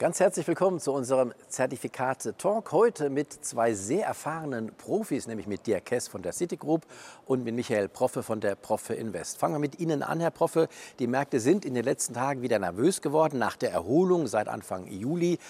Ganz herzlich willkommen zu unserem Zertifikate-Talk. Heute mit zwei sehr erfahrenen Profis, nämlich mit Dirk Kess von der Citigroup und mit Michael Proffe von der Proffe Invest. Fangen wir mit Ihnen an, Herr Proffe. Die Märkte sind in den letzten Tagen wieder nervös geworden nach der Erholung seit Anfang Juli.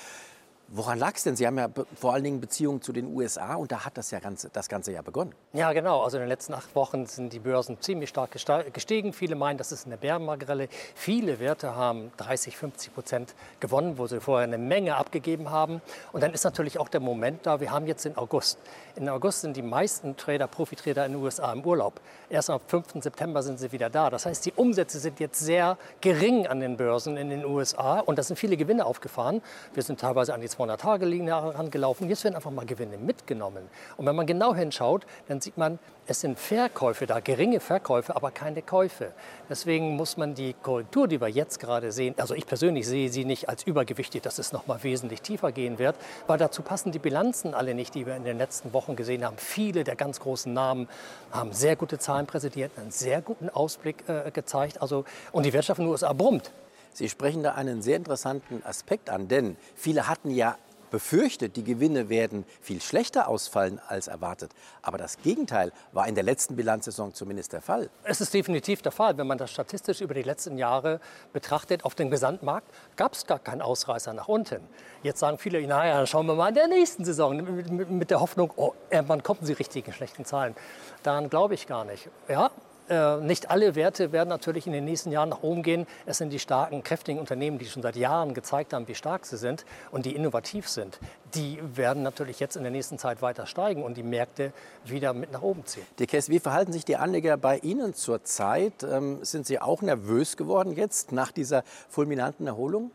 Woran lag es denn? Sie haben ja vor allen Dingen Beziehungen zu den USA und da hat das ja ganze, das ganze Jahr begonnen. Ja, genau. Also in den letzten acht Wochen sind die Börsen ziemlich stark gestiegen. Viele meinen, das ist eine Bärenmagrelle. Viele Werte haben 30, 50 Prozent gewonnen, wo sie vorher eine Menge abgegeben haben. Und dann ist natürlich auch der Moment da, wir haben jetzt den August. In August sind die meisten Trader, Profitrader in den USA im Urlaub. Erst am 5. September sind sie wieder da. Das heißt, die Umsätze sind jetzt sehr gering an den Börsen in den USA und da sind viele Gewinne aufgefahren. Wir sind teilweise an die 200-Tage-Linie herangelaufen. Jetzt werden einfach mal Gewinne mitgenommen. Und wenn man genau hinschaut, dann sieht man, es sind Verkäufe da, geringe Verkäufe, aber keine Käufe. Deswegen muss man die Korrektur, die wir jetzt gerade sehen, also ich persönlich sehe sie nicht als übergewichtig, dass es noch mal wesentlich tiefer gehen wird, weil dazu passen die Bilanzen alle nicht, die wir in den letzten Wochen gesehen haben. Viele der ganz großen Namen haben sehr gute Zahlen präsentiert, einen sehr guten Ausblick äh, gezeigt. Also, und die Wirtschaft in den USA brummt. Sie sprechen da einen sehr interessanten Aspekt an, denn viele hatten ja befürchtet, die Gewinne werden viel schlechter ausfallen als erwartet. Aber das Gegenteil war in der letzten Bilanzsaison zumindest der Fall. Es ist definitiv der Fall. Wenn man das statistisch über die letzten Jahre betrachtet, auf dem Gesamtmarkt gab es gar keinen Ausreißer nach unten. Jetzt sagen viele, naja, dann schauen wir mal in der nächsten Saison mit der Hoffnung, oh, irgendwann kommen sie richtigen schlechten Zahlen. Daran glaube ich gar nicht. Ja, nicht alle Werte werden natürlich in den nächsten Jahren nach oben gehen. Es sind die starken, kräftigen Unternehmen, die schon seit Jahren gezeigt haben, wie stark sie sind und die innovativ sind. Die werden natürlich jetzt in der nächsten Zeit weiter steigen und die Märkte wieder mit nach oben ziehen. Die Kess, wie verhalten sich die Anleger bei Ihnen zurzeit? Ähm, sind Sie auch nervös geworden jetzt nach dieser fulminanten Erholung?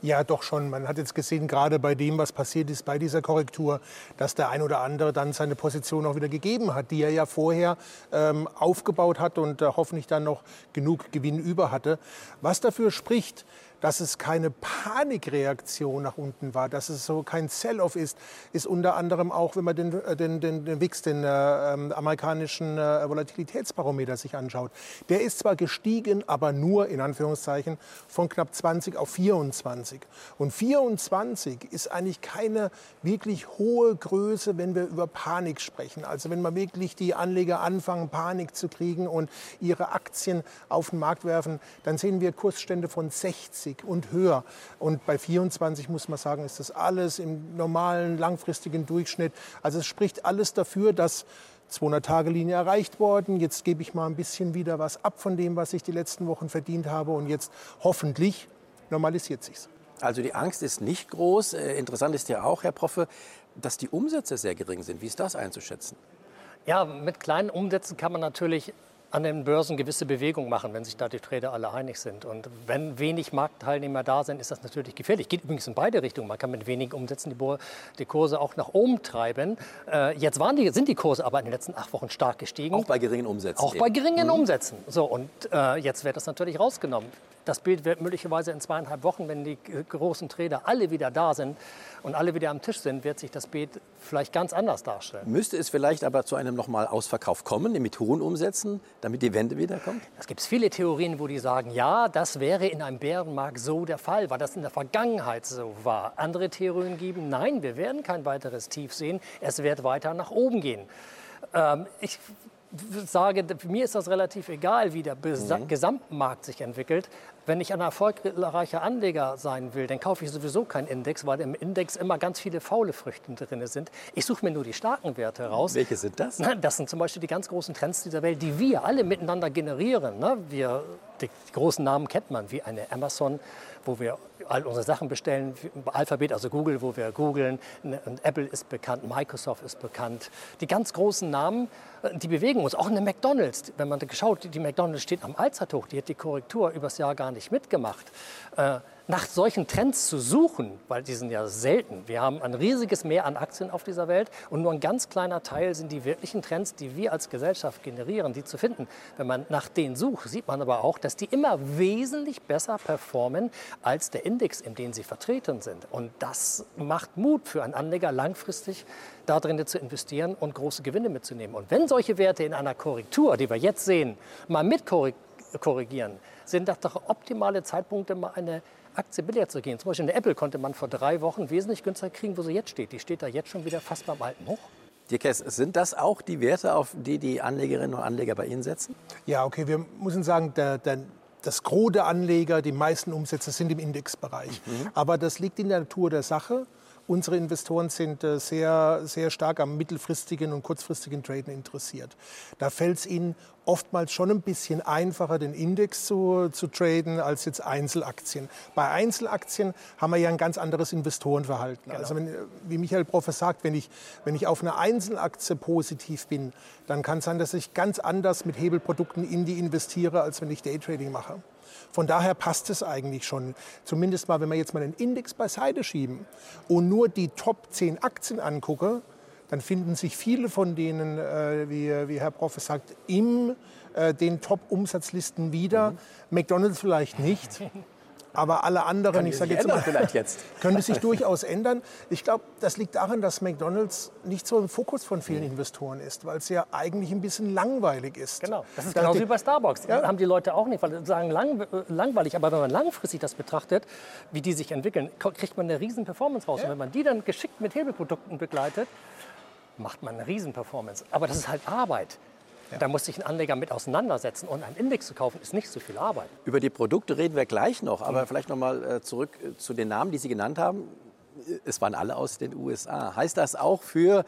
Ja, doch schon. Man hat jetzt gesehen, gerade bei dem, was passiert ist bei dieser Korrektur, dass der ein oder andere dann seine Position auch wieder gegeben hat, die er ja vorher ähm, aufgebaut hat und äh, hoffentlich dann noch genug Gewinn über hatte. Was dafür spricht, dass es keine Panikreaktion nach unten war, dass es so kein Sell-off ist, ist unter anderem auch, wenn man den, äh, den, den, den WIX, den äh, ähm, amerikanischen äh, Volatilitätsbarometer sich anschaut. Der ist zwar gestiegen, aber nur in Anführungszeichen von knapp 20 auf 24. Und 24 ist eigentlich keine wirklich hohe Größe, wenn wir über Panik sprechen. Also wenn man wirklich die Anleger anfangen, Panik zu kriegen und ihre Aktien auf den Markt werfen, dann sehen wir Kursstände von 60 30 und höher. Und bei 24 muss man sagen, ist das alles im normalen langfristigen Durchschnitt. Also es spricht alles dafür, dass 200-Tage-Linie erreicht worden. Jetzt gebe ich mal ein bisschen wieder was ab von dem, was ich die letzten Wochen verdient habe. Und jetzt hoffentlich normalisiert sich's. Also die Angst ist nicht groß. Äh, interessant ist ja auch, Herr Proffe, dass die Umsätze sehr gering sind. Wie ist das einzuschätzen? Ja, mit kleinen Umsätzen kann man natürlich an den Börsen gewisse Bewegung machen, wenn sich da die Trader alle einig sind. Und wenn wenig Marktteilnehmer da sind, ist das natürlich gefährlich. Geht übrigens in beide Richtungen. Man kann mit wenigen Umsätzen die, Kurse auch nach oben treiben. Äh, jetzt waren die, sind die Kurse aber in den letzten acht Wochen stark gestiegen. Auch bei geringen Umsätzen. Auch eben. bei geringen mhm. Umsätzen. So, und äh, jetzt wird das natürlich rausgenommen. Das Bild wird möglicherweise in zweieinhalb Wochen, wenn die großen Trader alle wieder da sind und alle wieder am Tisch sind, wird sich das Bild vielleicht ganz anders darstellen. Müsste es vielleicht aber zu einem nochmal Ausverkauf kommen, mit hohen Umsätzen, damit die Wende wiederkommt? Es gibt viele Theorien, wo die sagen, ja, das wäre in einem Bärenmarkt so der Fall, weil das in der Vergangenheit so war. Andere Theorien geben, nein, wir werden kein weiteres Tief sehen, es wird weiter nach oben gehen. Ähm, ich sage, mir ist das relativ egal, wie der mhm. Gesamtmarkt sich entwickelt. Wenn ich ein erfolgreicher Anleger sein will, dann kaufe ich sowieso keinen Index, weil im Index immer ganz viele faule Früchte drin sind. Ich suche mir nur die starken Werte raus. Welche sind das? Das sind zum Beispiel die ganz großen Trends dieser Welt, die wir alle miteinander generieren. Ne? Wir, die großen Namen kennt man, wie eine Amazon, wo wir all unsere Sachen bestellen, Alphabet, also Google, wo wir googeln, und Apple ist bekannt, Microsoft ist bekannt. Die ganz großen Namen, äh, die bewegen uns. Auch eine McDonalds, wenn man geschaut, die McDonalds steht am Allzeithoch, die hat die Korrektur übers Jahr gar nicht mitgemacht. Äh, nach solchen Trends zu suchen, weil die sind ja selten. Wir haben ein riesiges Meer an Aktien auf dieser Welt und nur ein ganz kleiner Teil sind die wirklichen Trends, die wir als Gesellschaft generieren, die zu finden. Wenn man nach denen sucht, sieht man aber auch, dass die immer wesentlich besser performen als der Index, in dem sie vertreten sind. Und das macht Mut für einen Anleger, langfristig darin zu investieren und große Gewinne mitzunehmen. Und wenn solche Werte in einer Korrektur, die wir jetzt sehen, mal mit korrigieren, sind das doch optimale Zeitpunkte, mal eine Aktie billiger zu gehen. Zum Beispiel eine Apple konnte man vor drei Wochen wesentlich günstiger kriegen, wo sie jetzt steht. Die steht da jetzt schon wieder fast beim alten Hoch. Dirkes, sind das auch die Werte, auf die die Anlegerinnen und Anleger bei Ihnen setzen? Ja, okay, wir müssen sagen, der, der, das Gros der Anleger, die meisten Umsätze sind im Indexbereich. Mhm. Aber das liegt in der Natur der Sache. Unsere Investoren sind äh, sehr, sehr stark am mittelfristigen und kurzfristigen Traden interessiert. Da fällt es ihnen oftmals schon ein bisschen einfacher, den Index zu, zu traden, als jetzt Einzelaktien. Bei Einzelaktien haben wir ja ein ganz anderes Investorenverhalten. Genau. Also wenn, wie Michael Professor sagt, wenn ich, wenn ich auf eine Einzelaktie positiv bin, dann kann es sein, dass ich ganz anders mit Hebelprodukten in die investiere, als wenn ich Daytrading mache. Von daher passt es eigentlich schon. Zumindest mal, wenn wir jetzt mal den Index beiseite schieben und nur die Top 10 Aktien angucke, dann finden sich viele von denen, äh, wie, wie, Herr Prof. sagt, in äh, den Top-Umsatzlisten wieder. Mhm. McDonald's vielleicht nicht. Aber alle anderen, ich sage jetzt mal, jetzt. könnte sich durchaus ändern. Ich glaube, das liegt daran, dass McDonald's nicht so im Fokus von vielen Investoren ist, weil es ja eigentlich ein bisschen langweilig ist. Genau, das ist genauso wie bei Starbucks. Ja. Haben die Leute auch nicht, weil sie sagen lang, langweilig. Aber wenn man langfristig das betrachtet, wie die sich entwickeln, kriegt man eine riesen Performance raus. Ja. Und wenn man die dann geschickt mit Hebelprodukten begleitet, macht man eine riesen Performance. Aber das ist halt Arbeit. Ja. Da muss sich ein Anleger mit auseinandersetzen. Und einen Index zu kaufen, ist nicht so viel Arbeit. Über die Produkte reden wir gleich noch. Aber mhm. vielleicht noch mal äh, zurück äh, zu den Namen, die Sie genannt haben. Es waren alle aus den USA. Heißt das auch für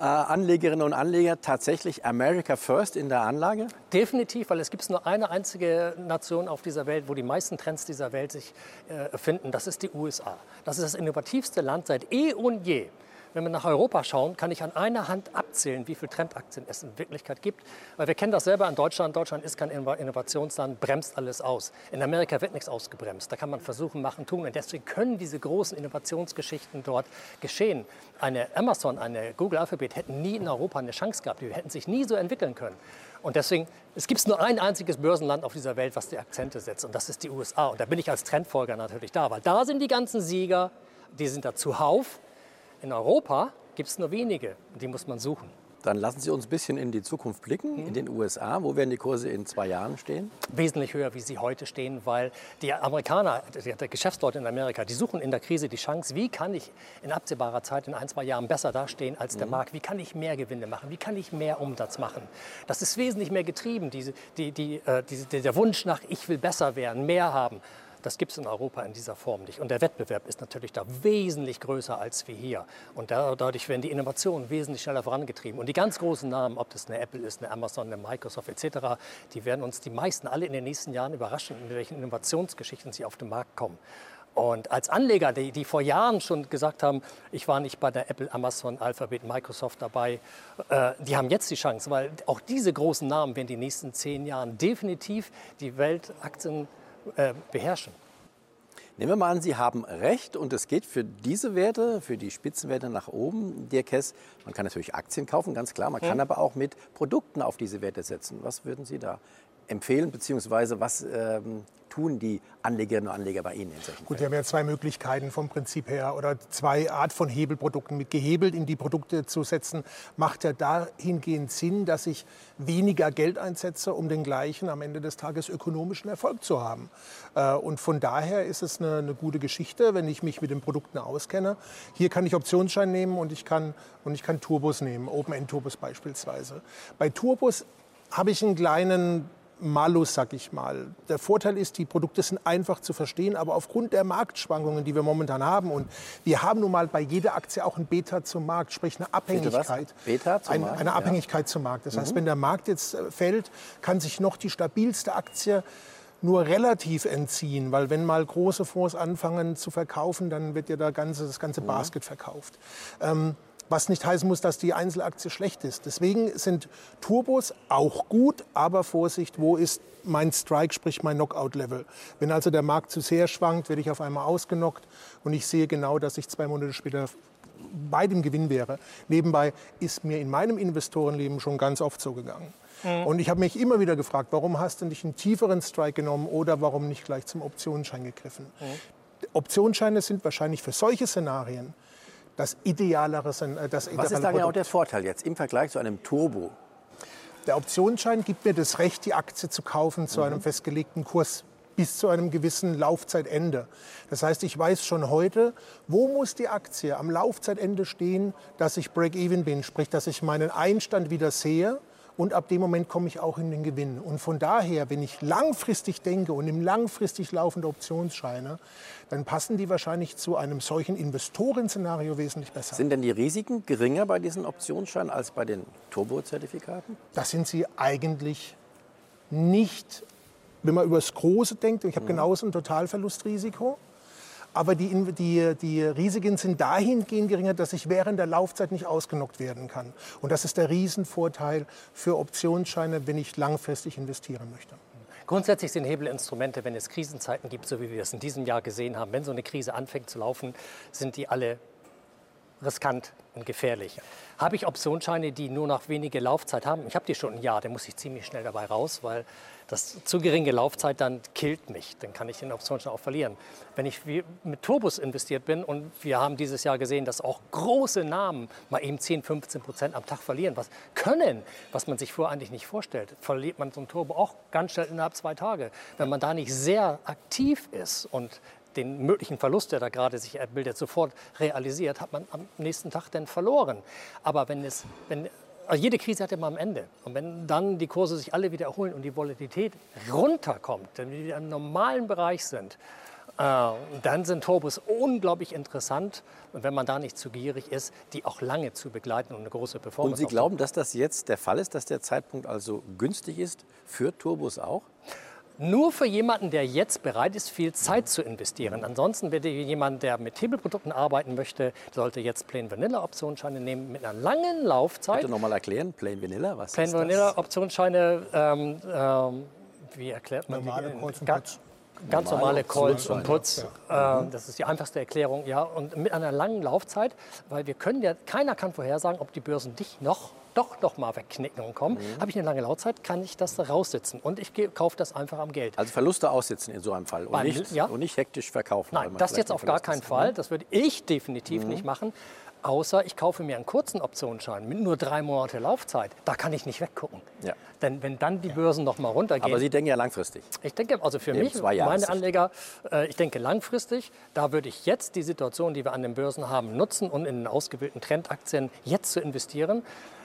äh, Anlegerinnen und Anleger tatsächlich America First in der Anlage? Definitiv, weil es gibt nur eine einzige Nation auf dieser Welt, wo die meisten Trends dieser Welt sich äh, finden. Das ist die USA. Das ist das innovativste Land seit eh und je. Wenn wir nach Europa schauen, kann ich an einer Hand abzählen, wie viele Trendaktien es in Wirklichkeit gibt. Weil wir kennen das selber in Deutschland. Deutschland ist kein Innovationsland, bremst alles aus. In Amerika wird nichts ausgebremst. Da kann man versuchen, machen, tun. Und deswegen können diese großen Innovationsgeschichten dort geschehen. Eine Amazon, eine Google Alphabet hätten nie in Europa eine Chance gehabt. Die hätten sich nie so entwickeln können. Und deswegen, es gibt nur ein einziges Börsenland auf dieser Welt, was die Akzente setzt. Und das ist die USA. Und da bin ich als Trendfolger natürlich da. Weil da sind die ganzen Sieger, die sind da zuhauf. In Europa gibt es nur wenige, die muss man suchen. Dann lassen Sie uns ein bisschen in die Zukunft blicken, mhm. in den USA. Wo werden die Kurse in zwei Jahren stehen? Wesentlich höher, wie sie heute stehen, weil die Amerikaner, die Geschäftsleute in Amerika, die suchen in der Krise die Chance, wie kann ich in absehbarer Zeit, in ein, zwei Jahren besser dastehen als der mhm. Markt? Wie kann ich mehr Gewinne machen? Wie kann ich mehr Umsatz machen? Das ist wesentlich mehr getrieben, diese, die, die, äh, diese, der Wunsch nach, ich will besser werden, mehr haben. Das gibt es in Europa in dieser Form nicht. Und der Wettbewerb ist natürlich da wesentlich größer als wir hier. Und dadurch werden die Innovationen wesentlich schneller vorangetrieben. Und die ganz großen Namen, ob das eine Apple ist, eine Amazon, eine Microsoft etc., die werden uns die meisten alle in den nächsten Jahren überraschen, in welchen Innovationsgeschichten sie auf den Markt kommen. Und als Anleger, die, die, vor Jahren schon gesagt haben, ich war nicht bei der Apple, Amazon, Alphabet, Microsoft dabei, äh, die haben jetzt die Chance, weil auch diese großen Namen werden die nächsten zehn Jahren definitiv die Weltaktien äh, beherrschen. Nehmen wir mal an, Sie haben recht und es geht für diese Werte, für die Spitzenwerte nach oben. Dirk Hess, man kann natürlich Aktien kaufen, ganz klar. Man kann hm. aber auch mit Produkten auf diese Werte setzen. Was würden Sie da empfehlen, beziehungsweise was ähm, tun die Anlegerinnen und Anleger bei Ihnen in solchen Gut, wir haben ja zwei Möglichkeiten vom Prinzip her oder zwei Art von Hebelprodukten. Mit gehebelt in die Produkte zu setzen, macht ja dahingehend Sinn, dass ich weniger Geld einsetze, um den gleichen am Ende des Tages ökonomischen Erfolg zu haben. Äh, und von daher ist es eine, eine gute Geschichte, wenn ich mich mit den Produkten auskenne. Hier kann ich Optionsschein nehmen und ich kann, und ich kann Turbos nehmen, Open-End-Turbos beispielsweise. Bei Turbos habe ich einen kleinen Malus, sag ich mal. Der Vorteil ist, die Produkte sind einfach zu verstehen, aber aufgrund der Marktschwankungen, die wir momentan haben, und wir haben nun mal bei jeder Aktie auch ein Beta zum Markt, sprich eine Abhängigkeit. Beta zum ein, Markt? Eine Abhängigkeit ja. zum Markt. Das mhm. heißt, wenn der Markt jetzt äh, fällt, kann sich noch die stabilste Aktie nur relativ entziehen, weil wenn mal große Fonds anfangen zu verkaufen, dann wird ja da ganze, das ganze mhm. Basket verkauft. Ähm, was nicht heißen muss, dass die Einzelaktie schlecht ist. Deswegen sind Turbos auch gut, aber Vorsicht, wo ist mein Strike, sprich mein Knockout-Level. Wenn also der Markt zu sehr schwankt, werde ich auf einmal ausgenockt und ich sehe genau, dass ich zwei Monate später bei dem Gewinn wäre. Nebenbei ist mir in meinem Investorenleben schon ganz oft so gegangen. Mhm. Und ich habe mich immer wieder gefragt, warum hast du nicht einen tieferen Strike genommen oder warum nicht gleich zum Optionsschein gegriffen? Mhm. Optionsscheine sind wahrscheinlich für solche Szenarien das idealere, das idealere Was ist da genau der Vorteil jetzt im Vergleich zu einem Der Optionsschein gibt mir das Recht, die Aktie zu kaufen zu mhm. einem festgelegten Kurs bis zu einem gewissen Laufzeitende. Das heißt, ich weiß schon heute, wo muss die Aktie am Laufzeitende stehen, dass ich Break-Even bin, sprich, dass ich meinen Einstand wieder sehe und ab dem Moment komme ich auch in den Gewinn. Und von daher, wenn ich langfristig denke und im langfristig laufende Optionsscheine, dann passen die wahrscheinlich zu einem solchen Investorenszenario wesentlich besser. Sind denn die Risiken geringer bei diesen Optionsscheinen als bei den Turbo-Zertifikaten? Das sind sie eigentlich nicht, wenn man über das Große denkt. Ich habe mhm. genauso ein Totalverlustrisiko. Aber die, die, die Risiken sind dahingehend geringer, dass ich während der Laufzeit nicht ausgenockt werden kann. Und das ist der Riesenvorteil für Optionsscheine, wenn ich langfristig investieren möchte. Grundsätzlich sind Hebelinstrumente, wenn es Krisenzeiten gibt, so wie wir es in diesem Jahr gesehen haben, wenn so eine Krise anfängt zu laufen, sind die alle riskant und gefährlich. Habe ich Optionsscheine, die nur noch wenige Laufzeit haben? Ich habe die schon ein Jahr, dann muss ich ziemlich schnell dabei raus, weil das zu geringe Laufzeit dann killt mich. Dann kann ich den Optionsschein auch verlieren. Wenn ich mit Turbos investiert bin und wir haben dieses Jahr gesehen, dass auch große Namen mal eben 10, 15 Prozent am Tag verlieren, was können, was man sich vorher eigentlich nicht vorstellt, verliert man so ein Turbo auch ganz schnell innerhalb zwei Tage. Wenn man da nicht sehr aktiv ist und den möglichen Verlust, der da gerade sich erbildet, sofort realisiert, hat man am nächsten Tag dann verloren. Aber wenn es, wenn, also jede Krise hat immer am Ende. Und wenn dann die Kurse sich alle wieder erholen und die Volatilität runterkommt, wenn wir wieder im normalen Bereich sind, äh, dann sind Turbos unglaublich interessant. Und wenn man da nicht zu gierig ist, die auch lange zu begleiten und eine große Performance Und Sie glauben, dass das jetzt der Fall ist, dass der Zeitpunkt also günstig ist für Turbos auch? Nur für jemanden, der jetzt bereit ist, viel Zeit zu investieren. Ansonsten wird jemand, der mit Hebelprodukten arbeiten möchte, sollte jetzt Plain Vanilla Optionsscheine nehmen mit einer langen Laufzeit. Bitte nochmal erklären, Plain Vanilla, was Plain ist Vanilla Optionsscheine, ähm, ähm, wie erklärt man Normale die? Ganz normale Calls und Puts. Ja. Äh, das ist die einfachste Erklärung. Ja. Und mit einer langen Laufzeit, weil wir können ja, keiner kann vorhersagen, ob die Börsen dich noch doch noch mal wegknicken und kommen, mhm. habe ich eine lange Laufzeit, kann ich das raussitzen und ich kaufe das einfach am Geld. Also Verluste aussitzen in so einem Fall und, Weil, nicht, ja? und nicht hektisch verkaufen. Nein, das jetzt auf gar keinen Fall. Das würde ich definitiv mhm. nicht machen. Außer ich kaufe mir einen kurzen Optionsschein mit nur drei Monate Laufzeit. Da kann ich nicht weggucken. Ja. Denn wenn dann die Börsen noch mal runtergehen. Aber Sie denken ja langfristig. Ich denke, also für mich, meine Anleger, äh, ich denke langfristig. Da würde ich jetzt die Situation, die wir an den Börsen haben, nutzen und in den ausgewählten Trendaktien jetzt zu investieren.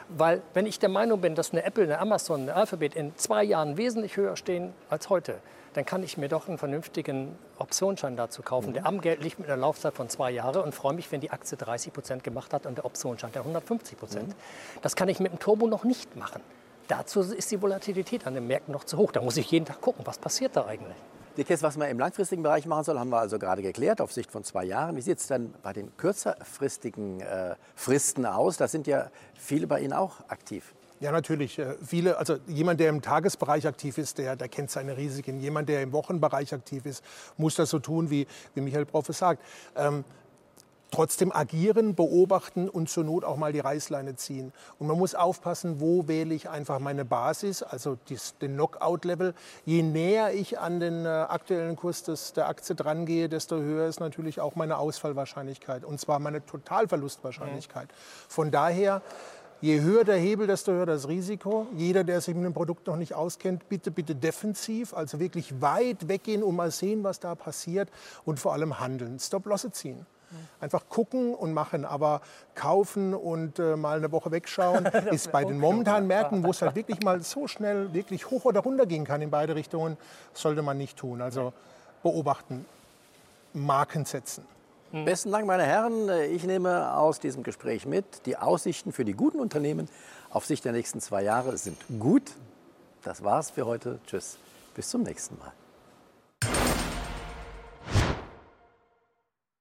Weil wenn ich der Meinung bin, dass eine Apple, eine Amazon, eine Alphabet in zwei Jahren wesentlich höher stehen als heute, dann kann ich mir doch einen vernünftigen Optionsschein dazu kaufen. Mhm. Der am Geld liegt mit einer Laufzeit von zwei Jahren und freue mich, wenn die Aktie 30 Prozent gemacht hat und der Optionsschein der 150 Prozent. Mhm. Das kann ich mit dem Turbo noch nicht machen. Dazu ist die Volatilität an den Märkten noch zu hoch. Da muss ich jeden Tag gucken, was passiert da eigentlich. Dickes, was man im langfristigen Bereich machen soll, haben wir also gerade geklärt, auf Sicht von zwei Jahren. Wie sieht es dann bei den kürzerfristigen äh, Fristen aus? Da sind ja viele bei Ihnen auch aktiv. Ja, natürlich. Äh, viele, also jemand, der im Tagesbereich aktiv ist, der, der kennt seine Risiken. Jemand, der im Wochenbereich aktiv ist, muss das so tun, wie, wie Michael Proffe sagt. Ähm, trotzdem agieren, beobachten und zur Not auch mal die Reißleine ziehen. Und man muss aufpassen, wo wähle ich einfach meine Basis, also dies, den Knockout-Level. Je näher ich an den äh, aktuellen Kurs des, der Aktie drangehe, desto höher ist natürlich auch meine Ausfallwahrscheinlichkeit und zwar meine Totalverlustwahrscheinlichkeit. Mhm. Von daher Je höher der Hebel, desto höher das Risiko. Jeder, der sich mit dem Produkt noch nicht auskennt, bitte, bitte defensiv, also wirklich weit weggehen und mal sehen, was da passiert und vor allem handeln. Stop-Losse ziehen. Einfach gucken und machen, aber kaufen und äh, mal eine Woche wegschauen ist bei den momentanen Märkten, wo es halt wirklich mal so schnell wirklich hoch oder runter gehen kann in beide Richtungen, sollte man nicht tun. Also beobachten, Marken setzen. Mhm. Besten Dank, meine Herren. Ich nehme aus diesem Gespräch mit, die Aussichten für die guten Unternehmen auf Sicht der nächsten zwei Jahre sind gut. Das war's für heute. Tschüss. Bis zum nächsten Mal.